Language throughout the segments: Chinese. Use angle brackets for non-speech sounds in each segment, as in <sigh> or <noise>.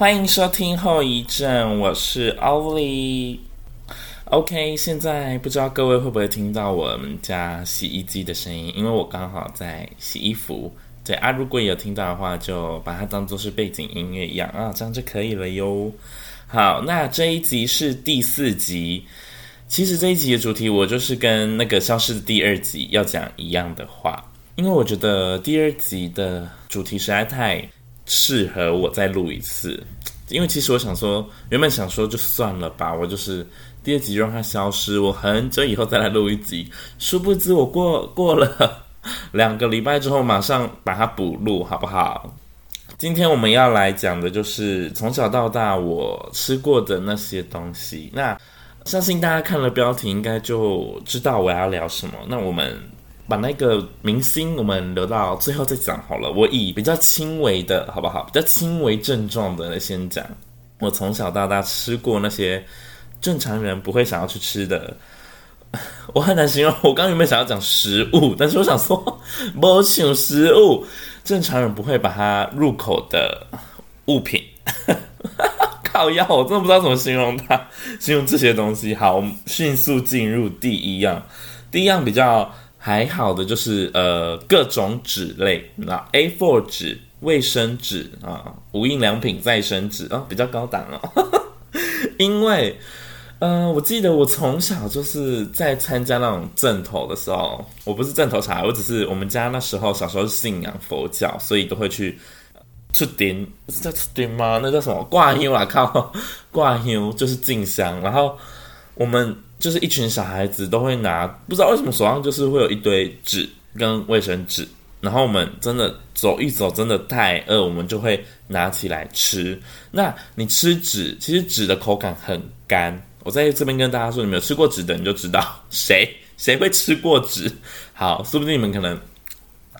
欢迎收听后遗症，我是 Ollie。OK，现在不知道各位会不会听到我们家洗衣机的声音，因为我刚好在洗衣服。对啊，如果有听到的话，就把它当做是背景音乐一样啊，这样就可以了哟。好，那这一集是第四集。其实这一集的主题，我就是跟那个消失的第二集要讲一样的话，因为我觉得第二集的主题实在太适合我再录一次，因为其实我想说，原本想说就算了吧，我就是第二集让它消失，我很久以后再来录一集。殊不知我过过了 <laughs> 两个礼拜之后，马上把它补录，好不好？今天我们要来讲的就是从小到大我吃过的那些东西。那相信大家看了标题，应该就知道我要聊什么。那我们。把那个明星我们留到最后再讲好了。我以比较轻微的，好不好？比较轻微症状的先讲。我从小到大吃过那些正常人不会想要去吃的，<laughs> 我很难形容。我刚原本想要讲食物，但是我想说，没请食物，正常人不会把它入口的物品。<laughs> 靠腰，我真的不知道怎么形容它，形容这些东西。好，我们迅速进入第一样，第一样比较。还好的就是呃各种纸类，那 A4 纸、卫生纸啊、无印良品再生纸啊，比较高档哦。<laughs> 因为呃，我记得我从小就是在参加那种阵头的时候，我不是阵头茶，我只是我们家那时候小时候信仰佛教，所以都会去出顶，是叫出顶吗？那叫什么挂香啊？靠，挂香就是进香，然后我们。就是一群小孩子都会拿，不知道为什么手上就是会有一堆纸跟卫生纸，然后我们真的走一走，真的太饿，我们就会拿起来吃。那你吃纸，其实纸的口感很干。我在这边跟大家说，你们有吃过纸的，你就知道谁谁会吃过纸。好，说不定你们可能。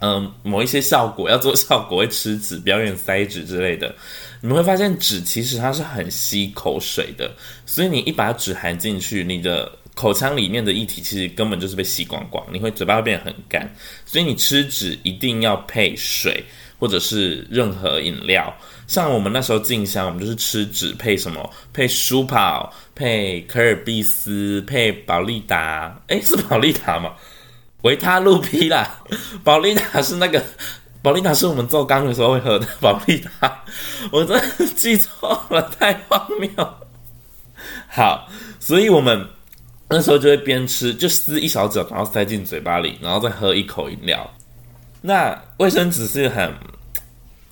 嗯，某一些效果要做效果会吃纸，表演塞纸之类的，你们会发现纸其实它是很吸口水的，所以你一把纸含进去，你的口腔里面的液体其实根本就是被吸光光，你会嘴巴会变得很干，所以你吃纸一定要配水或者是任何饮料，像我们那时候进香，我们就是吃纸配什么？配舒跑，配可尔必斯，配宝利达，诶，是宝利达吗？维他露 P 啦，宝利达是那个，保利达是我们做钢的时候会喝的 <laughs> 保利达，我真的记错了，太荒谬。好，所以我们那时候就会边吃，就撕一小角，然后塞进嘴巴里，然后再喝一口饮料。那卫生纸是很，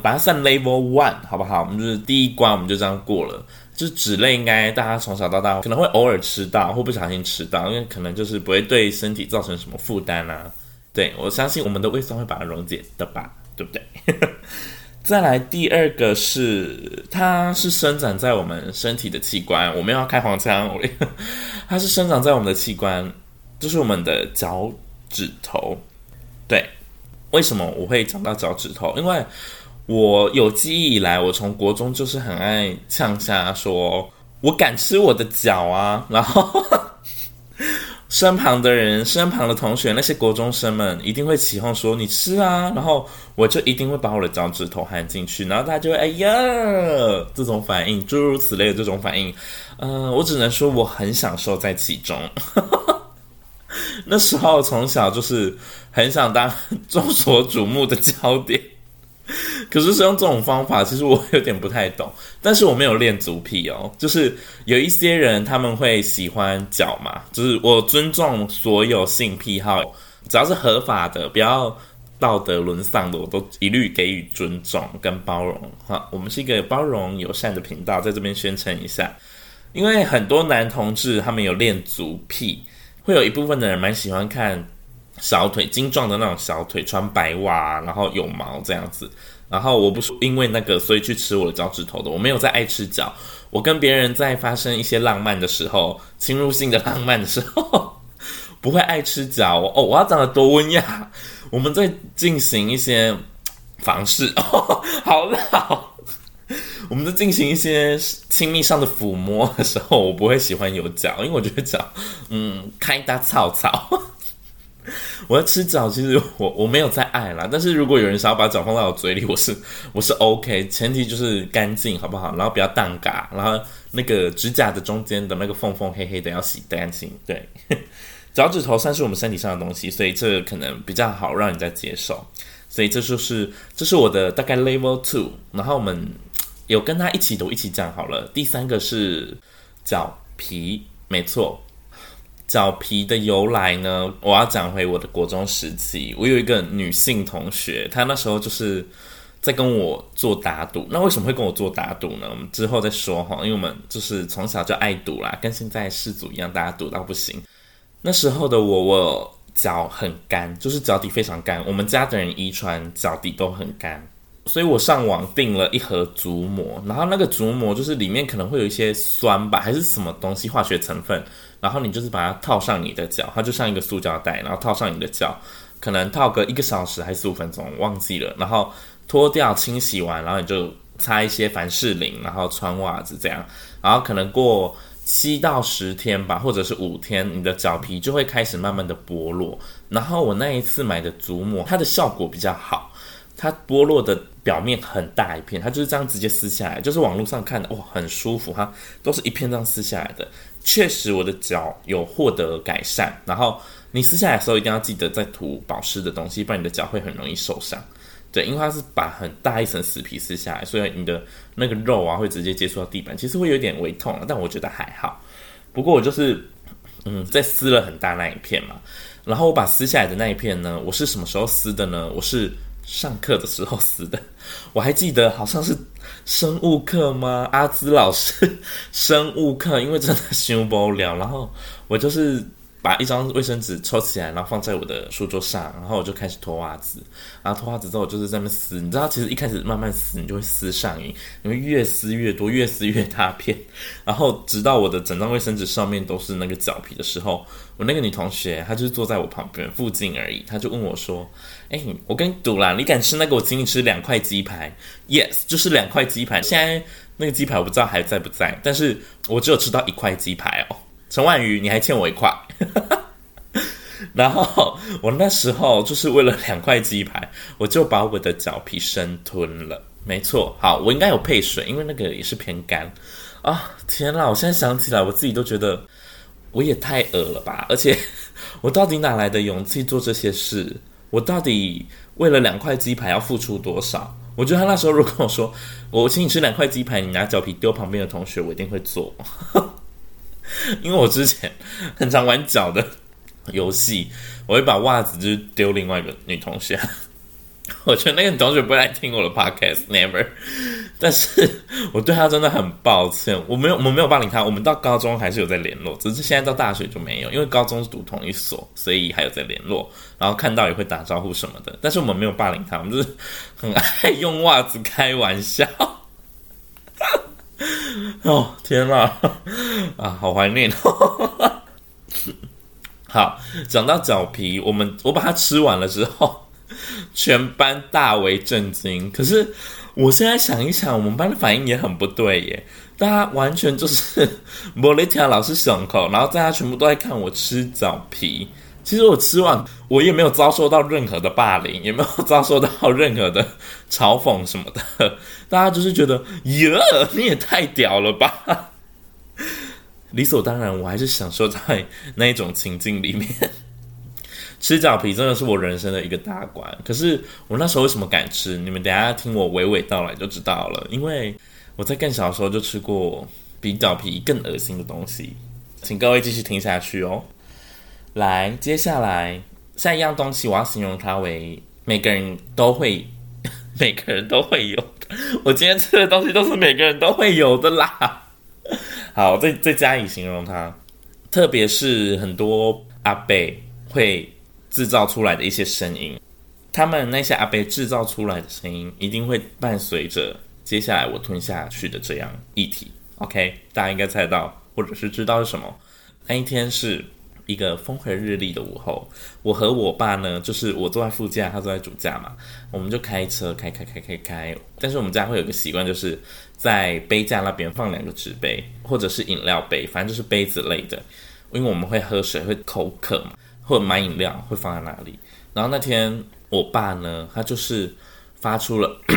把它算 Level One 好不好？我们就是第一关，我们就这样过了。就是纸类，应该大家从小到大可能会偶尔吃到，或不小心吃到，因为可能就是不会对身体造成什么负担啊。对，我相信我们的胃酸会把它溶解的吧，对不对？<laughs> 再来第二个是，它是生长在我们身体的器官，我们要开黄腔，它是生长在我们的器官，就是我们的脚趾头。对，为什么我会讲到脚趾头？因为我有记忆以来，我从国中就是很爱呛下说，我敢吃我的脚啊！然后身旁的人、身旁的同学，那些国中生们一定会起哄说你吃啊，然后我就一定会把我的脚趾头含进去，然后大家就会哎呀这种反应，诸如此类的这种反应，嗯、呃，我只能说我很享受在其中。<laughs> 那时候从小就是很想当 <laughs> 众所瞩目的焦点。<laughs> 可是使用这种方法，其实我有点不太懂。但是我没有恋足癖哦，就是有一些人他们会喜欢脚嘛，就是我尊重所有性癖好，只要是合法的，不要道德沦丧的，我都一律给予尊重跟包容。好，我们是一个包容友善的频道，在这边宣称一下。因为很多男同志他们有恋足癖，会有一部分的人蛮喜欢看。小腿精壮的那种小腿，穿白袜，然后有毛这样子。然后我不是因为那个，所以去吃我的脚趾头的。我没有在爱吃脚。我跟别人在发生一些浪漫的时候，<laughs> 侵入性的浪漫的时候，不会爱吃脚。哦，我要长得多温雅。我们在进行一些房事，<laughs> 哦，好老。我们在进行一些亲密上的抚摸的时候，我不会喜欢有脚，因为我觉得脚，嗯，开大草草。<laughs> 我要吃脚，其实我我没有在爱啦。但是如果有人想要把脚放到我嘴里，我是 <laughs> 我是 OK，前提就是干净，好不好？然后不要荡嘎，然后那个指甲的中间的那个缝缝黑黑的要洗干净。对，<laughs> 脚趾头算是我们身体上的东西，所以这可能比较好让人家接受。所以这就是这是我的大概 level two。然后我们有跟他一起读一起讲好了。第三个是脚皮，没错。脚皮的由来呢，我要讲回我的国中时期。我有一个女性同学，她那时候就是在跟我做打赌。那为什么会跟我做打赌呢？我们之后再说哈。因为我们就是从小就爱赌啦，跟现在世祖一样，大家赌到不行。那时候的我，我脚很干，就是脚底非常干。我们家的人遗传脚底都很干。所以我上网订了一盒足膜，然后那个足膜就是里面可能会有一些酸吧，还是什么东西化学成分，然后你就是把它套上你的脚，它就像一个塑胶袋，然后套上你的脚，可能套个一个小时还是五分钟，忘记了，然后脱掉清洗完，然后你就擦一些凡士林，然后穿袜子这样，然后可能过七到十天吧，或者是五天，你的脚皮就会开始慢慢的剥落，然后我那一次买的足膜，它的效果比较好。它剥落的表面很大一片，它就是这样直接撕下来，就是网络上看的哇，很舒服，它都是一片这样撕下来的。确实，我的脚有获得改善。然后你撕下来的时候，一定要记得再涂保湿的东西，不然你的脚会很容易受伤。对，因为它是把很大一层死皮撕下来，所以你的那个肉啊会直接接触到地板，其实会有点微痛，但我觉得还好。不过我就是嗯，在撕了很大那一片嘛，然后我把撕下来的那一片呢，我是什么时候撕的呢？我是。上课的时候死的，我还记得好像是生物课吗？阿兹老师生物课，因为真的 <laughs> 修不了，然后我就是。把一张卫生纸抽起来，然后放在我的书桌上，然后我就开始脱袜子。然后脱袜子之后，我就是在那撕。你知道，其实一开始慢慢撕，你就会撕上瘾，你会越撕越多，越撕越大片。然后直到我的整张卫生纸上面都是那个脚皮的时候，我那个女同学她就是坐在我旁边附近而已，她就问我说：“哎，我跟你赌啦，你敢吃那个，我请你吃两块鸡排。”Yes，就是两块鸡排。现在那个鸡排我不知道还在不在，但是我只有吃到一块鸡排哦。陈婉瑜，你还欠我一块。<laughs> 然后我那时候就是为了两块鸡排，我就把我的脚皮生吞了。没错，好，我应该有配水，因为那个也是偏干啊。天哪，我现在想起来，我自己都觉得我也太恶了吧！<laughs> 而且我到底哪来的勇气做这些事？我到底为了两块鸡排要付出多少？我觉得他那时候如果我说我请你吃两块鸡排，你拿脚皮丢旁边的同学，我一定会做。<laughs> <laughs> 因为我之前很常玩脚的游戏，我会把袜子就是丢另外一个女同学。<laughs> 我觉得那个女同学不会来听我的 podcast，never。但是我对她真的很抱歉，我没有，我们没有霸凌她。我们到高中还是有在联络，只是现在到大学就没有，因为高中是读同一所，所以还有在联络。然后看到也会打招呼什么的。但是我们没有霸凌她，我们就是很爱用袜子开玩笑。<laughs> 哦天哪，<laughs> 啊，好怀念哦！<laughs> 好，讲到脚皮，我们我把它吃完了之后，全班大为震惊。可是我现在想一想，我们班的反应也很不对耶，大家完全就是莫雷提亚老师响口，然后大家全部都在看我吃脚皮。其实我吃完，我也没有遭受到任何的霸凌，也没有遭受到任何的嘲讽什么的。大家就是觉得，耶，你也太屌了吧！<laughs> 理所当然，我还是享受在那一种情境里面。吃脚皮真的是我人生的一个大关。可是我那时候为什么敢吃？你们等下听我娓娓道来就知道了。因为我在更小的时候就吃过比脚皮更恶心的东西，请各位继续听下去哦。来，接下来下一样东西，我要形容它为每个人都会，<laughs> 每个人都会有的。我今天吃的东西都是每个人都会有的啦。好，再再加以形容它，特别是很多阿贝会制造出来的一些声音，他们那些阿贝制造出来的声音，一定会伴随着接下来我吞下去的这样一体。OK，大家应该猜到或者是知道是什么？那一天是。一个风和日丽的午后，我和我爸呢，就是我坐在副驾，他坐在主驾嘛，我们就开车开开开开开。但是我们家会有个习惯，就是在杯架那边放两个纸杯，或者是饮料杯，反正就是杯子类的，因为我们会喝水，会口渴嘛，或者买饮料会放在哪里。然后那天我爸呢，他就是发出了 <coughs>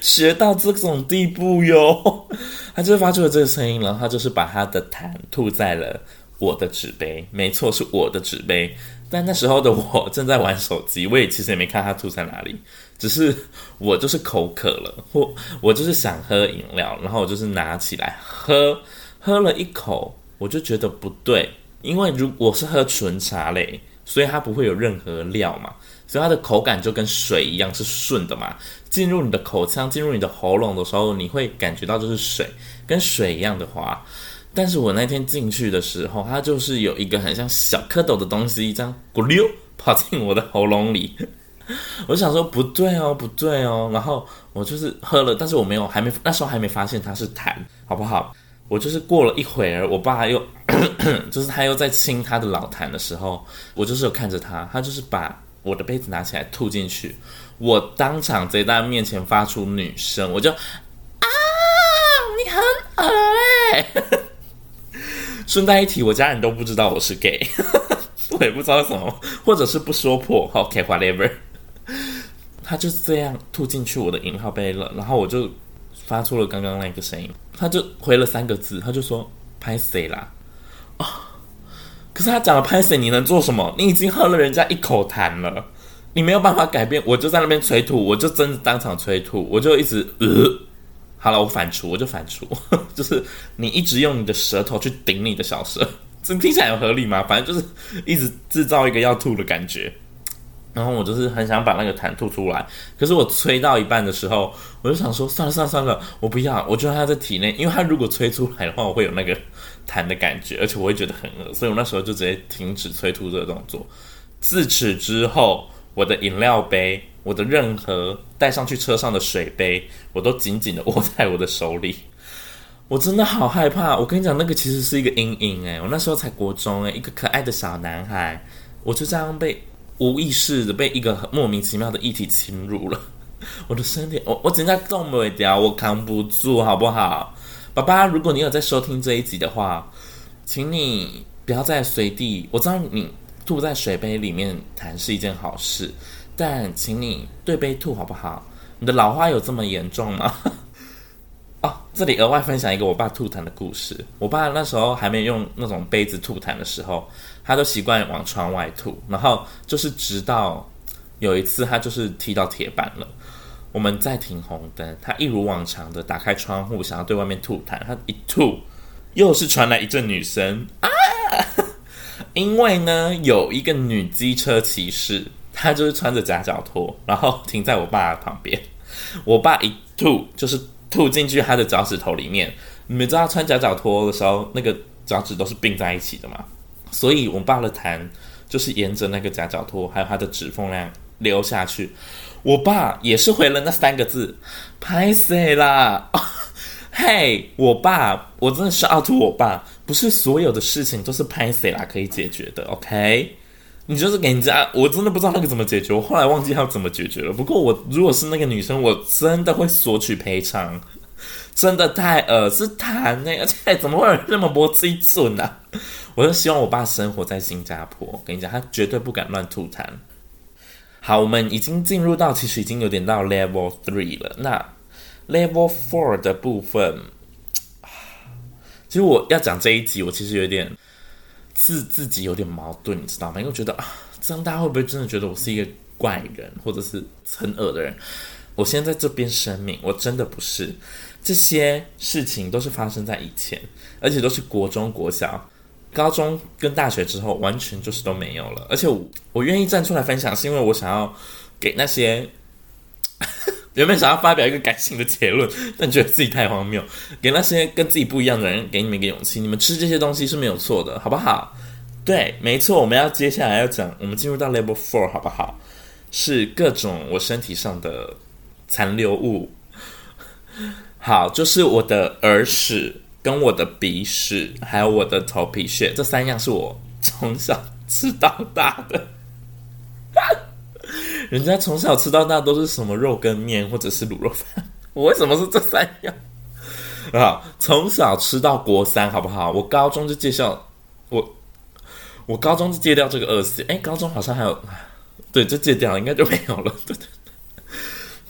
学到这种地步哟，他就是发出了这个声音，然后他就是把他的痰吐在了我的纸杯，没错，是我的纸杯。但那时候的我正在玩手机，我也其实也没看他吐在哪里，只是我就是口渴了，或我就是想喝饮料，然后我就是拿起来喝，喝了一口，我就觉得不对，因为如果是喝纯茶类，所以它不会有任何料嘛，所以它的口感就跟水一样是顺的嘛，进入你的口腔，进入你的喉咙的时候，你会感觉到就是水，跟水一样的滑。但是我那天进去的时候，它就是有一个很像小蝌蚪的东西，这样咕溜跑进我的喉咙里。<laughs> 我想说不对哦，不对哦。然后我就是喝了，但是我没有，还没那时候还没发现它是痰，好不好？我就是过了一会儿，我爸又 <coughs> 就是他又在清他的老痰的时候，我就是有看着他，他就是把我的杯子拿起来吐进去，我当场在大家面前发出女声，我就啊，你很恶欸。<laughs> 顺带一提，我家人都不知道我是 gay，<laughs> 我也不知道什么，或者是不说破。OK，whatever，他就这样吐进去我的饮料杯了，然后我就发出了刚刚那个声音，他就回了三个字，他就说“拍谁啦”啊、<laughs> 可是他讲了“拍谁”，你能做什么？你已经喝了人家一口痰了，你没有办法改变。我就在那边催吐，我就真的当场催吐，我就一直呃。好了，我反刍，我就反刍，<laughs> 就是你一直用你的舌头去顶你的小舌，这听起来有合理吗？反正就是一直制造一个要吐的感觉，然后我就是很想把那个痰吐出来，可是我吹到一半的时候，我就想说算了算了算了，我不要，我觉得它在体内，因为它如果吹出来的话，我会有那个痰的感觉，而且我会觉得很饿，所以我那时候就直接停止催吐这个动作。自此之后，我的饮料杯。我的任何带上去车上的水杯，我都紧紧的握在我的手里。我真的好害怕。我跟你讲，那个其实是一个阴影诶，我那时候才国中诶，一个可爱的小男孩，我就这样被无意识的被一个莫名其妙的液体侵入了我的身体。我我真的动不了，我扛不住，好不好？爸爸，如果你有在收听这一集的话，请你不要再随地。我知道你吐在水杯里面痰是一件好事。但请你对杯吐好不好？你的老花有这么严重吗？<laughs> 哦，这里额外分享一个我爸吐痰的故事。我爸那时候还没用那种杯子吐痰的时候，他都习惯往窗外吐。然后就是直到有一次，他就是踢到铁板了。我们在停红灯，他一如往常的打开窗户，想要对外面吐痰。他一吐，又是传来一阵女声啊！<laughs> 因为呢，有一个女机车骑士。她就是穿着夹脚拖，然后停在我爸旁边。我爸一吐，就是吐进去他的脚趾头里面。你们知道穿夹脚拖的时候，那个脚趾都是并在一起的嘛？所以我爸的痰就是沿着那个夹脚拖，还有他的指缝那样流下去。我爸也是回了那三个字：拍谁啦？<laughs> 嘿，我爸，我真的是奥吐我爸，不是所有的事情都是拍谁啦可以解决的，OK？你就是给人家，我真的不知道那个怎么解决，我后来忘记要怎么解决了。不过我如果是那个女生，我真的会索取赔偿，真的太恶是痰呢，而 <laughs> 且怎么会有那么多基准呢？我就希望我爸生活在新加坡，跟你讲，他绝对不敢乱吐痰。好，我们已经进入到其实已经有点到 level three 了。那 level four 的部分，其实我要讲这一集，我其实有点。自自己有点矛盾，你知道吗？因为我觉得啊，这样大家会不会真的觉得我是一个怪人，或者是很恶的人？我先在这边声明，我真的不是。这些事情都是发生在以前，而且都是国中、国小、高中跟大学之后，完全就是都没有了。而且我我愿意站出来分享，是因为我想要给那些。<laughs> 原本想要发表一个感性的结论，<laughs> 但觉得自己太荒谬，给那些跟自己不一样的人，给你们一个勇气。你们吃这些东西是没有错的，好不好？对，没错。我们要接下来要讲，我们进入到 level four，好不好？是各种我身体上的残留物。<laughs> 好，就是我的耳屎、跟我的鼻屎，还有我的头皮屑，这三样是我从小吃到大的。<laughs> 人家从小吃到大都是什么肉跟面或者是卤肉饭，<laughs> 我为什么是这三样？啊，从小吃到国三，好不好？我高中就戒掉，我我高中就戒掉这个恶习。哎，高中好像还有，对，就戒掉了，应该就没有了。对对。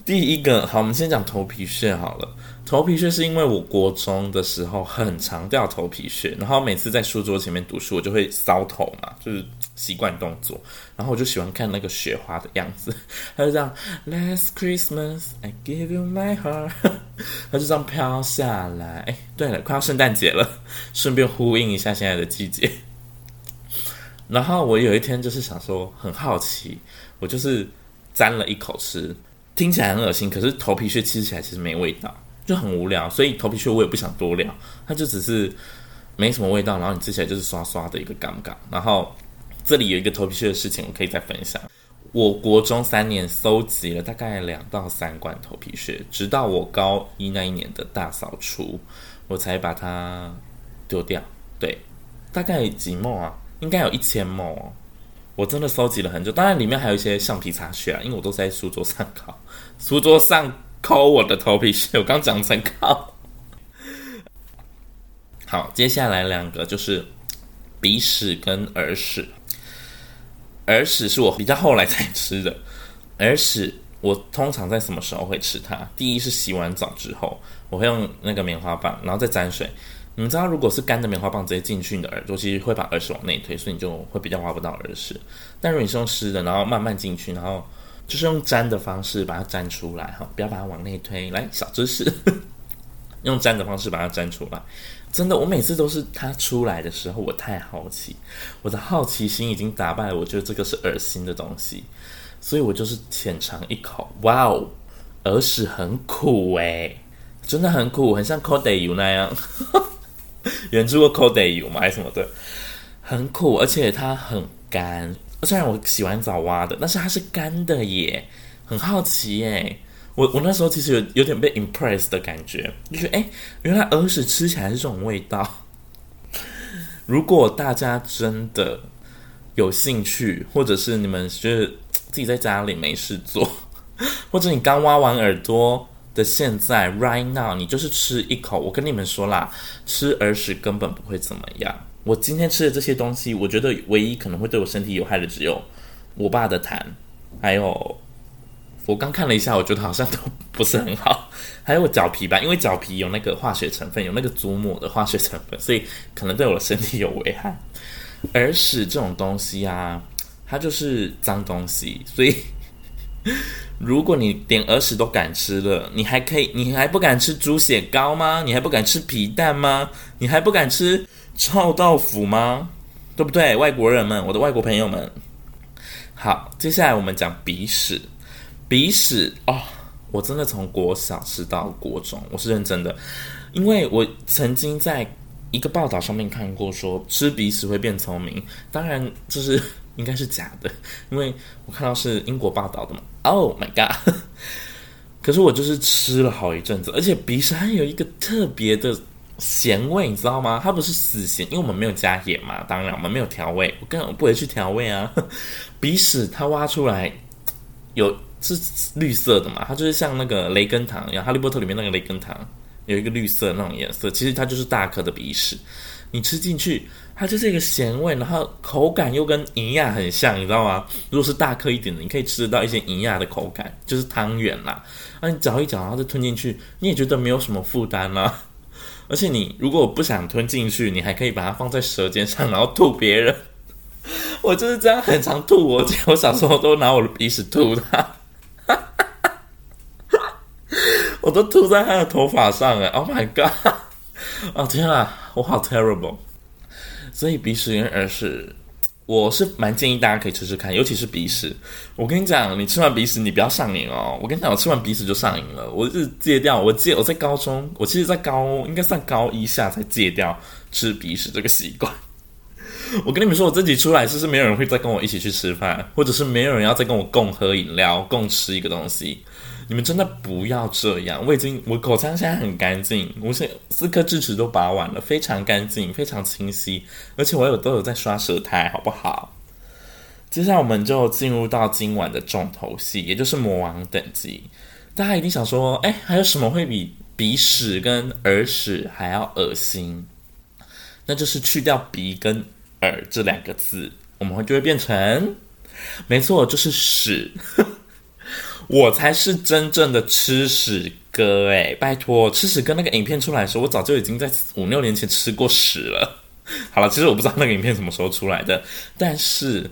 第一个，好，我们先讲头皮屑好了。头皮屑是因为我国中的时候很常掉头皮屑，然后每次在书桌前面读书，我就会搔头嘛，就是习惯动作。然后我就喜欢看那个雪花的样子，<laughs> 它就这样，Last Christmas I gave you my heart，<laughs> 它就这样飘下来。哎，对了，快要圣诞节了，顺便呼应一下现在的季节。然后我有一天就是想说，很好奇，我就是沾了一口吃，听起来很恶心，可是头皮屑吃起来其实没味道。就很无聊，所以头皮屑我也不想多聊，它就只是没什么味道，然后你吃起来就是刷刷的一个感觉。然后这里有一个头皮屑的事情，我可以再分享。我国中三年搜集了大概两到三罐头皮屑，直到我高一那一年的大扫除，我才把它丢掉。对，大概几毛啊？应该有一千毛哦。我真的搜集了很久，当然里面还有一些橡皮擦屑啊，因为我都是在书桌上搞，书桌上。抠我的头皮屑，我刚讲成抠。好，接下来两个就是鼻屎跟耳屎。耳屎是我比较后来才吃的。耳屎我通常在什么时候会吃它？第一是洗完澡之后，我会用那个棉花棒，然后再沾水。你们知道，如果是干的棉花棒直接进去你的耳朵，其实会把耳屎往内推，所以你就会比较挖不到耳屎。但如果你是用湿的，然后慢慢进去，然后。就是用粘的方式把它粘出来哈，不要把它往内推。来，小知识，<laughs> 用粘的方式把它粘出来。真的，我每次都是它出来的时候，我太好奇，我的好奇心已经打败了。我觉得这个是恶心的东西，所以我就是浅尝一口。哇哦，耳屎很苦诶，真的很苦，很像口袋油那样。有人吃过口袋油吗？还是什么的？很苦，而且它很干。虽然我洗完澡挖的，但是它是干的耶，很好奇耶。我我那时候其实有有点被 impressed 的感觉，就觉得哎，原来耳屎吃起来是这种味道。<laughs> 如果大家真的有兴趣，或者是你们觉得自己在家里没事做，<laughs> 或者你刚挖完耳朵的现在 right now，你就是吃一口，我跟你们说啦，吃耳屎根本不会怎么样。我今天吃的这些东西，我觉得唯一可能会对我身体有害的，只有我爸的痰，还有我刚看了一下，我觉得好像都不是很好。还有我脚皮吧，因为脚皮有那个化学成分，有那个祖母的化学成分，所以可能对我的身体有危害。耳屎这种东西啊，它就是脏东西，所以如果你连耳屎都敢吃了，你还可以，你还不敢吃猪血糕吗？你还不敢吃皮蛋吗？你还不敢吃？臭豆腐吗？对不对，外国人们，我的外国朋友们。好，接下来我们讲鼻屎。鼻屎哦，我真的从国小吃到国中，我是认真的，因为我曾经在一个报道上面看过，说吃鼻屎会变聪明。当然，这是 <laughs> 应该是假的，因为我看到是英国报道的嘛。Oh my god！<laughs> 可是我就是吃了好一阵子，而且鼻屎还有一个特别的。咸味，你知道吗？它不是死咸，因为我们没有加盐嘛。当然，我们没有调味，我根本不会去调味啊。<laughs> 鼻屎它挖出来有是绿色的嘛？它就是像那个雷根糖一样，《哈利波特》里面那个雷根糖有一个绿色那种颜色。其实它就是大颗的鼻屎，你吃进去，它就是一个咸味，然后口感又跟银亚很像，你知道吗？如果是大颗一点的，你可以吃得到一些银亚的口感，就是汤圆啦。那你嚼一嚼，然后再吞进去，你也觉得没有什么负担啦。而且你如果不想吞进去，你还可以把它放在舌尖上，然后吐别人。我就是这样，很常吐我。我小时候都拿我的鼻屎吐他，<laughs> 我都吐在他的头发上哎！Oh my god！哦天啊，我好 terrible。所以鼻屎跟耳屎。我是蛮建议大家可以吃吃看，尤其是鼻屎。我跟你讲，你吃完鼻屎，你不要上瘾哦。我跟你讲，我吃完鼻屎就上瘾了。我是戒掉，我戒，我在高中，我其实，在高应该算高一下才戒掉吃鼻屎这个习惯。我跟你们说，我自己出来，是不是没有人会再跟我一起去吃饭，或者是没有人要再跟我共喝饮料、共吃一个东西。你们真的不要这样！我已经，我口腔现在很干净，我是四颗智齿都拔完了，非常干净，非常清晰，而且我有都有在刷舌苔，好不好？接下来我们就进入到今晚的重头戏，也就是魔王等级。大家一定想说，哎，还有什么会比鼻屎跟耳屎还要恶心？那就是去掉鼻跟耳这两个字，我们会就会变成，没错，就是屎。我才是真正的吃屎哥哎！拜托，吃屎哥那个影片出来的时候，我早就已经在五六年前吃过屎了。<laughs> 好了，其实我不知道那个影片什么时候出来的，但是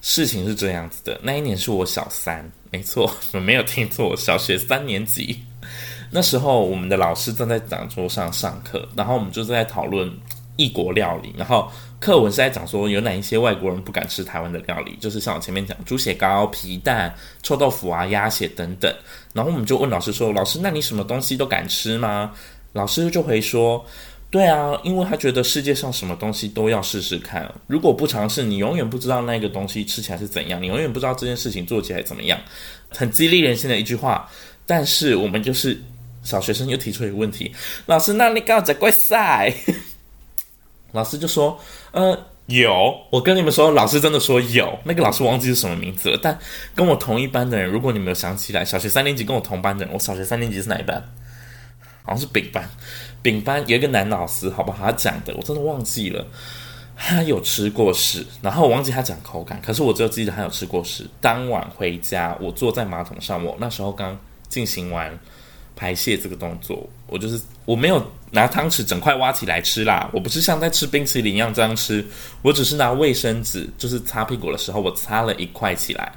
事情是这样子的。那一年是我小三，没错，我没有听错，小学三年级。<laughs> 那时候我们的老师正在讲桌上上课，然后我们就在讨论异国料理，然后。课文是在讲说有哪一些外国人不敢吃台湾的料理，就是像我前面讲猪血糕、皮蛋、臭豆腐啊、鸭血等等。然后我们就问老师说：“老师，那你什么东西都敢吃吗？”老师就回说：“对啊，因为他觉得世界上什么东西都要试试看，如果不尝试，你永远不知道那个东西吃起来是怎样，你永远不知道这件事情做起来怎么样。”很激励人心的一句话。但是我们就是小学生，又提出一个问题：“老师，那你刚好在怪赛？”老师就说：“呃，有，我跟你们说，老师真的说有。那个老师忘记是什么名字了，但跟我同一班的人，如果你们有想起来，小学三年级跟我同班的人，我小学三年级是哪一班？好像是丙班。丙班有一个男老师，好不好？他讲的我真的忘记了。他有吃过屎，然后我忘记他讲口感，可是我只有记得他有吃过屎。当晚回家，我坐在马桶上，我那时候刚进行完。”排泄这个动作，我就是我没有拿汤匙整块挖起来吃啦，我不是像在吃冰淇淋一样这样吃，我只是拿卫生纸，就是擦屁股的时候，我擦了一块起来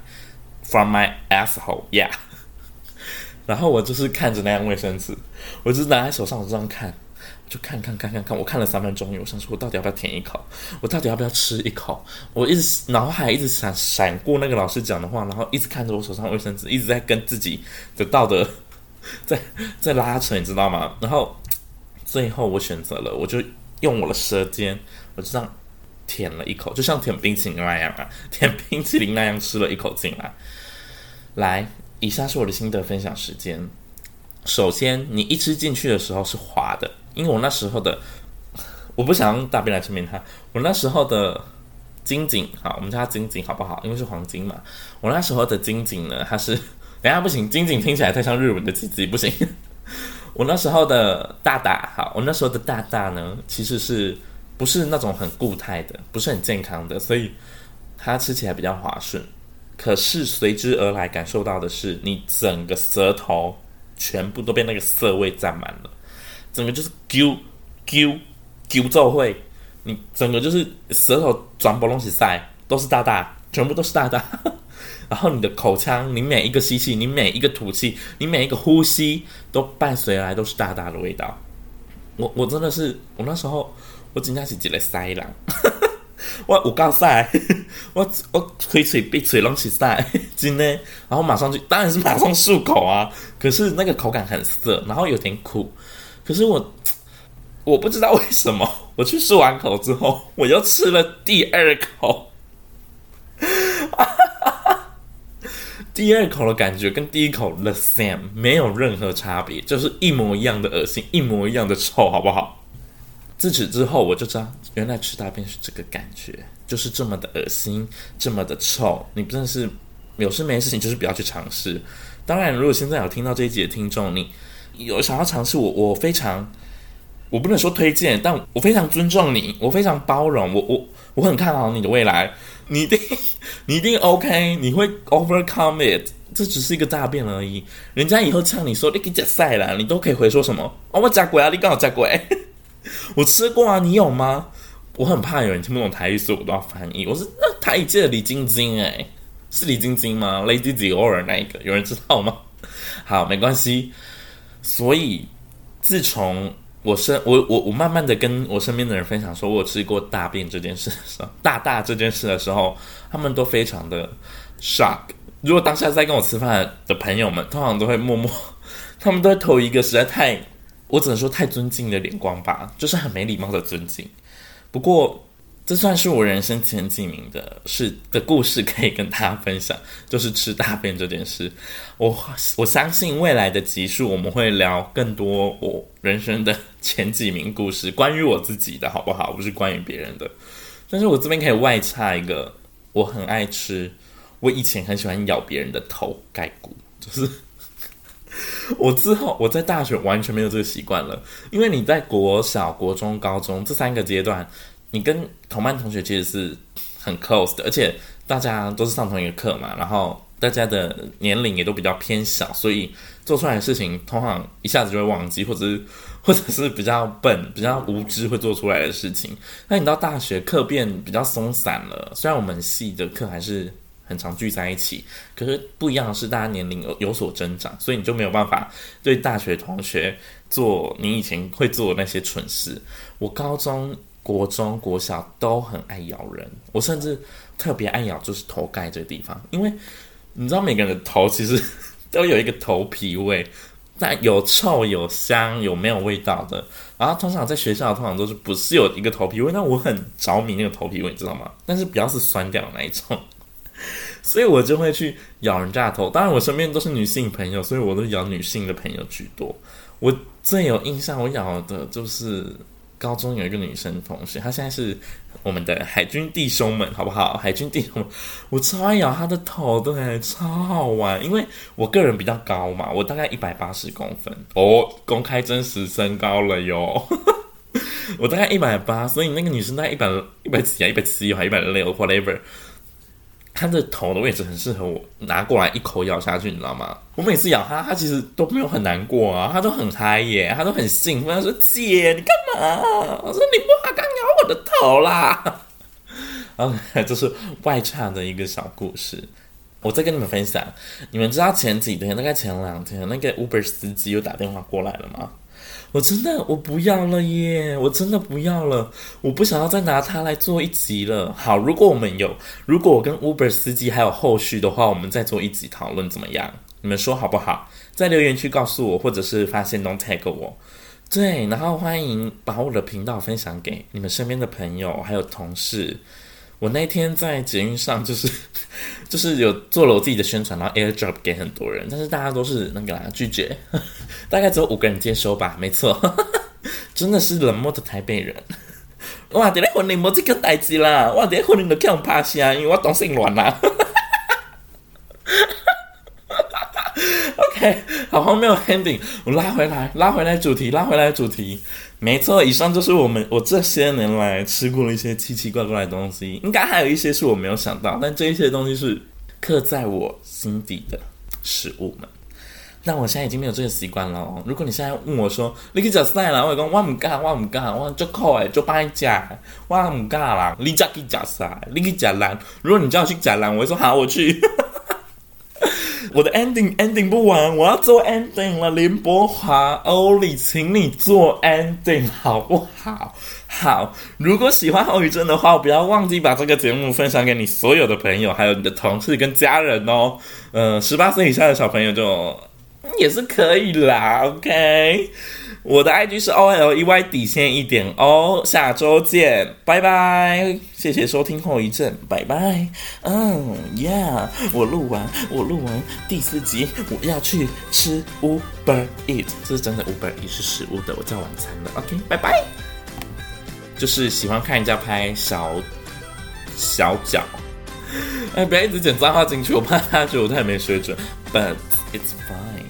，from my asshole，yeah，<laughs> 然后我就是看着那样卫生纸，我就拿在手上，我这样看，就看看看看看，我看了三分钟，我想说，我到底要不要舔一口？我到底要不要吃一口？我一直脑海一直闪闪过那个老师讲的话，然后一直看着我手上卫生纸，一直在跟自己的道德。<laughs> 在在拉扯，你知道吗？然后最后我选择了，我就用我的舌尖，我就这样舔了一口，就像舔冰淇淋那样啊，<laughs> 舔冰淇淋那样吃了一口进来。来，以下是我的心得分享时间。首先，你一吃进去的时候是滑的，因为我那时候的，我不想用大便来证明它。我那时候的金井，好，我们叫它金井好不好？因为是黄金嘛。我那时候的金井呢，它是。等下不行，金井听起来太像日文的鸡鸡，不行。我那时候的大大，好，我那时候的大大呢，其实是不是那种很固态的，不是很健康的，所以它吃起来比较滑顺。可是随之而来感受到的是，你整个舌头全部都被那个涩味占满了，整个就是啾啾啾奏会，你整个就是舌头转不拢起塞，都是大大，全部都是大大。然后你的口腔，你每一个吸气，你每一个吐气，你每一个呼吸，都伴随来都是大大的味道。我我真的是，我那时候我真的是一个塞狼，我有够塞，我我吹嘴闭嘴拢是塞，<laughs> 真的。然后马上就，当然是马上漱口啊。可是那个口感很涩，然后有点苦。可是我我不知道为什么，我去漱完口之后，我又吃了第二口。<laughs> 第二口的感觉跟第一口 the same 没有任何差别，就是一模一样的恶心，一模一样的臭，好不好？自此之后，我就知道原来吃大便是这个感觉，就是这么的恶心，这么的臭。你真的是有事没事情，就是不要去尝试。当然，如果现在有听到这一集的听众，你有想要尝试我，我非常，我不能说推荐，但我非常尊重你，我非常包容，我我我很看好你的未来。你一定，<laughs> 你一定 OK，你会 overcome it。这只是一个大便而已。人家以后呛你说你给假赛了，你都可以回说什么？哦，我假鬼啊，你刚好假鬼。<laughs> 我吃过啊，你有吗？我很怕有人听不懂台语，所以我都要翻译。我是那台语界的李晶晶，哎，是李晶晶吗？Lady Dior 那一个，有人知道吗？好，没关系。所以自从。我身我我我慢慢的跟我身边的人分享说，我有吃过大便这件事的时候，大大这件事的时候，他们都非常的 shock。如果当下在跟我吃饭的朋友们，通常都会默默，<laughs> 他们都会投一个实在太，我只能说太尊敬的眼光吧，就是很没礼貌的尊敬。不过。这算是我人生前几名的事的故事，可以跟大家分享，就是吃大便这件事。我我相信未来的集数我们会聊更多我人生的前几名故事，关于我自己的好不好？不是关于别人的。但是我这边可以外插一个，我很爱吃，我以前很喜欢咬别人的头盖骨，就是 <laughs> 我之后我在大学完全没有这个习惯了，因为你在国小、国中、高中这三个阶段，你跟同班同学其实是很 close 的，而且大家都是上同一个课嘛，然后大家的年龄也都比较偏小，所以做出来的事情通常一下子就会忘记，或者是或者是比较笨、比较无知会做出来的事情。那你到大学课变比较松散了，虽然我们系的课还是。很常聚在一起，可是不一样的是，大家年龄有有所增长，所以你就没有办法对大学同学做你以前会做的那些蠢事。我高中、国中、国小都很爱咬人，我甚至特别爱咬就是头盖这个地方，因为你知道每个人的头其实都有一个头皮味，但有臭、有香、有没有味道的。然后通常在学校通常都是不是有一个头皮味，那我很着迷那个头皮味，你知道吗？<laughs> 但是比较是酸掉的那一种。所以我就会去咬人家的头，当然我身边都是女性朋友，所以我都咬女性的朋友居多。我最有印象，我咬的就是高中有一个女生同学，她现在是我们的海军弟兄们，好不好？海军弟兄们，我超爱咬她的头，对，超好玩。因为我个人比较高嘛，我大概一百八十公分哦，公开真实身高了哟。<laughs> 我大概一百八，所以那个女生大概一百一百几啊，一百七还一百六，whatever。它的头的位置很适合我拿过来一口咬下去，你知道吗？我每次咬它，它其实都没有很难过啊，它都很嗨耶，它都很兴奋。它说：“姐，你干嘛？”我说：“你不好刚咬我的头啦。” <laughs> 然后 <laughs> 这是外差的一个小故事，我再跟你们分享。你们知道前几天，大概前两天，那个 Uber 司机又打电话过来了吗？我真的我不要了耶！我真的不要了，我不想要再拿它来做一集了。好，如果我们有，如果我跟 Uber 司机还有后续的话，我们再做一集讨论怎么样？你们说好不好？在留言区告诉我，或者是发限动 tag 我。对，然后欢迎把我的频道分享给你们身边的朋友还有同事。我那天在捷运上，就是 <laughs> 就是有做了我自己的宣传，然后 AirDrop 给很多人，但是大家都是那个啦拒绝，<laughs> 大概只有五个人接收吧，没错，<laughs> 真的是冷漠的台北人。哇，点来婚礼没这个代志啦，哇，点来婚礼都叫我趴下，因为我当性恋啦。OK，<laughs> 好荒谬 ending，我拉回来，拉回来主题，拉回来主题。没错，以上就是我们我这些年来吃过的一些奇奇怪怪的东西，应该还有一些是我没有想到，但这一些东西是刻在我心底的食物们。那我现在已经没有这个习惯了哦。如果你现在问我说你去吃啥啦，我会讲我唔敢，我唔敢，我就酷诶，就帮你讲，我唔敢啦。你家去吃啥？你去吃兰。如果你叫我去吃兰，我会说好，我去。我的 ending ending 不完，我要做 ending 了。林博华、欧里，请你做 ending 好不好？好，如果喜欢后遗症的话，不要忘记把这个节目分享给你所有的朋友，还有你的同事跟家人哦。呃，十八岁以下的小朋友就也是可以啦。OK。我的 IG 是 O L E Y 底线一点哦，下周见，拜拜，谢谢收听后遗症，拜拜，嗯，Yeah，我录完，我录完第四集，我要去吃 Uber Eat，这是真的 Uber Eat 是食物的，我叫晚餐了，OK，拜拜。就是喜欢看人家拍小小脚，哎，不要一直剪脏话进去，我怕他觉得我太没水准，But it's fine。